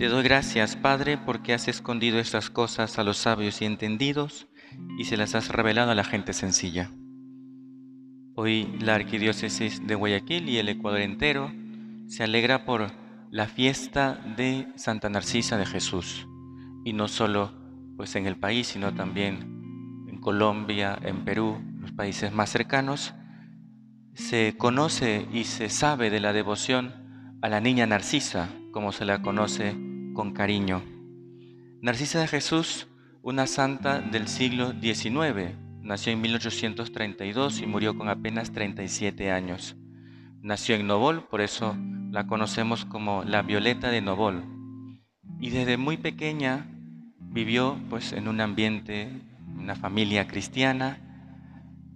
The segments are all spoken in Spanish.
Te doy gracias, Padre, porque has escondido estas cosas a los sabios y entendidos y se las has revelado a la gente sencilla. Hoy la Arquidiócesis de Guayaquil y el Ecuador entero se alegra por la fiesta de Santa Narcisa de Jesús, y no solo pues en el país, sino también en Colombia, en Perú, los países más cercanos, se conoce y se sabe de la devoción a la niña Narcisa, como se la conoce con cariño. Narcisa de Jesús, una santa del siglo XIX, nació en 1832 y murió con apenas 37 años. Nació en Novol, por eso la conocemos como la Violeta de Novol. Y desde muy pequeña vivió pues en un ambiente, una familia cristiana,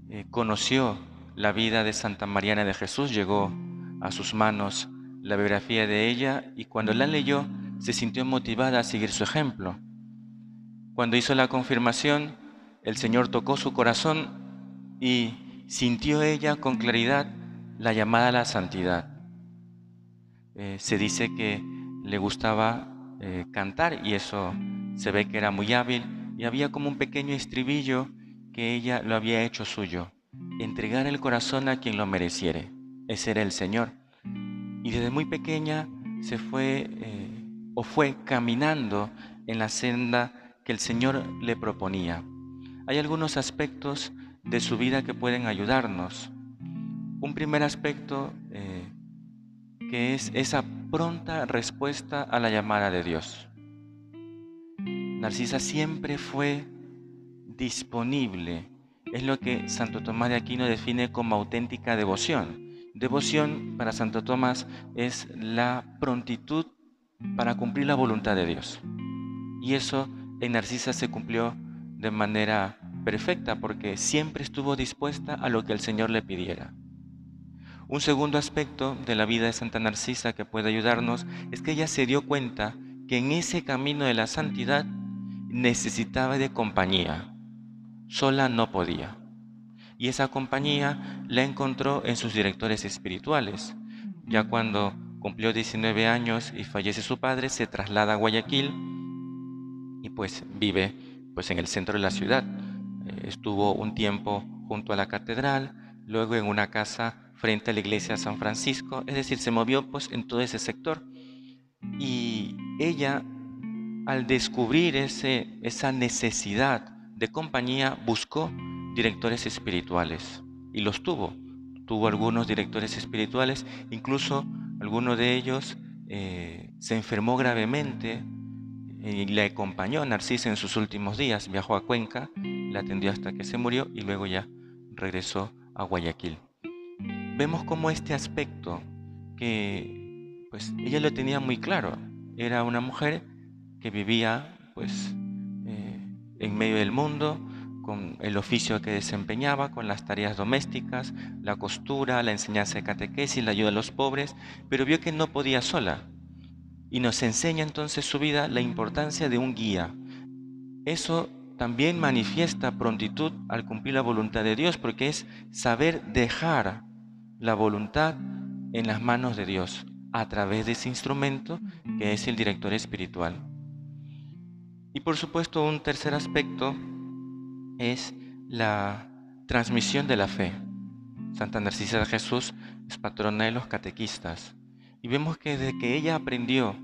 eh, conoció la vida de Santa Mariana de Jesús, llegó a sus manos la biografía de ella y cuando la leyó se sintió motivada a seguir su ejemplo. Cuando hizo la confirmación, el Señor tocó su corazón y sintió ella con claridad la llamada a la santidad. Eh, se dice que le gustaba eh, cantar y eso se ve que era muy hábil y había como un pequeño estribillo que ella lo había hecho suyo, entregar el corazón a quien lo mereciere. Ese era el Señor. Y desde muy pequeña se fue eh, o fue caminando en la senda que el Señor le proponía. Hay algunos aspectos de su vida que pueden ayudarnos. Un primer aspecto eh, que es esa pronta respuesta a la llamada de Dios. Narcisa siempre fue disponible. Es lo que Santo Tomás de Aquino define como auténtica devoción. Devoción para Santo Tomás es la prontitud para cumplir la voluntad de Dios. Y eso en Narcisa se cumplió de manera perfecta porque siempre estuvo dispuesta a lo que el Señor le pidiera. Un segundo aspecto de la vida de Santa Narcisa que puede ayudarnos es que ella se dio cuenta que en ese camino de la santidad necesitaba de compañía. Sola no podía. Y esa compañía la encontró en sus directores espirituales. Ya cuando cumplió 19 años y fallece su padre, se traslada a Guayaquil y pues vive pues en el centro de la ciudad. Eh, estuvo un tiempo junto a la catedral, luego en una casa frente a la iglesia de San Francisco, es decir, se movió pues en todo ese sector. Y ella, al descubrir ese, esa necesidad de compañía, buscó directores espirituales y los tuvo. Tuvo algunos directores espirituales, incluso alguno de ellos eh, se enfermó gravemente y le acompañó Narcisa en sus últimos días. Viajó a Cuenca, la atendió hasta que se murió y luego ya regresó a Guayaquil vemos como este aspecto que pues ella lo tenía muy claro. Era una mujer que vivía pues eh, en medio del mundo, con el oficio que desempeñaba, con las tareas domésticas, la costura, la enseñanza de catequesis, la ayuda a los pobres, pero vio que no podía sola. Y nos enseña entonces su vida la importancia de un guía. Eso también manifiesta prontitud al cumplir la voluntad de Dios, porque es saber dejar la voluntad en las manos de Dios a través de ese instrumento que es el director espiritual. Y por supuesto un tercer aspecto es la transmisión de la fe. Santa Narcisa de Jesús es patrona de los catequistas y vemos que desde que ella aprendió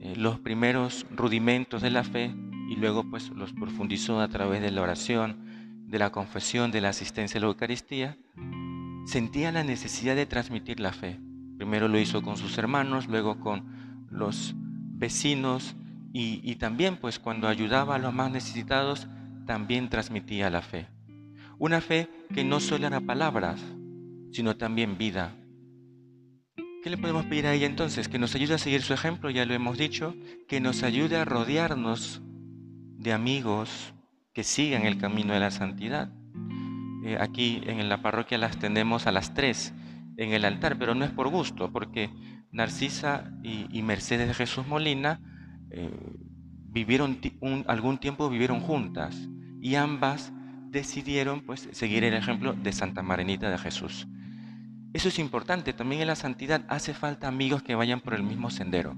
eh, los primeros rudimentos de la fe y luego pues los profundizó a través de la oración, de la confesión, de la asistencia a la Eucaristía, sentía la necesidad de transmitir la fe. Primero lo hizo con sus hermanos, luego con los vecinos y, también pues cuando ayudaba a los más necesitados, también transmitía la fe. Una fe que no solo era palabras, sino también vida. ¿Qué le podemos pedir a ella entonces? Que nos ayude a seguir su ejemplo, ya lo hemos dicho, que nos ayude a rodearnos de amigos que sigan el camino de la santidad eh, aquí en la parroquia las tenemos a las tres en el altar, pero no es por gusto, porque Narcisa y, Mercedes de Jesús Molina eh, vivieron algún tiempo vivieron juntas y ambas decidieron pues seguir el ejemplo de Santa Marenita de Jesús. Eso es importante, también en la santidad hace falta amigos que vayan por el mismo sendero.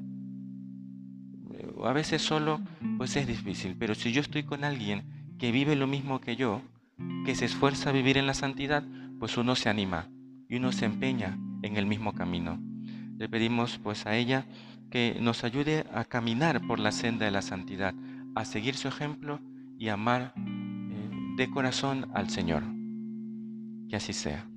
a veces solo, pues es difícil, pero si yo estoy con alguien que vive lo mismo que yo, que se esfuerza a vivir en la santidad, pues uno se anima y uno se empeña en el mismo camino. Le pedimos pues a ella que nos ayude a caminar por la senda de la santidad, a seguir su ejemplo y amar eh, de corazón al Señor. Que así sea.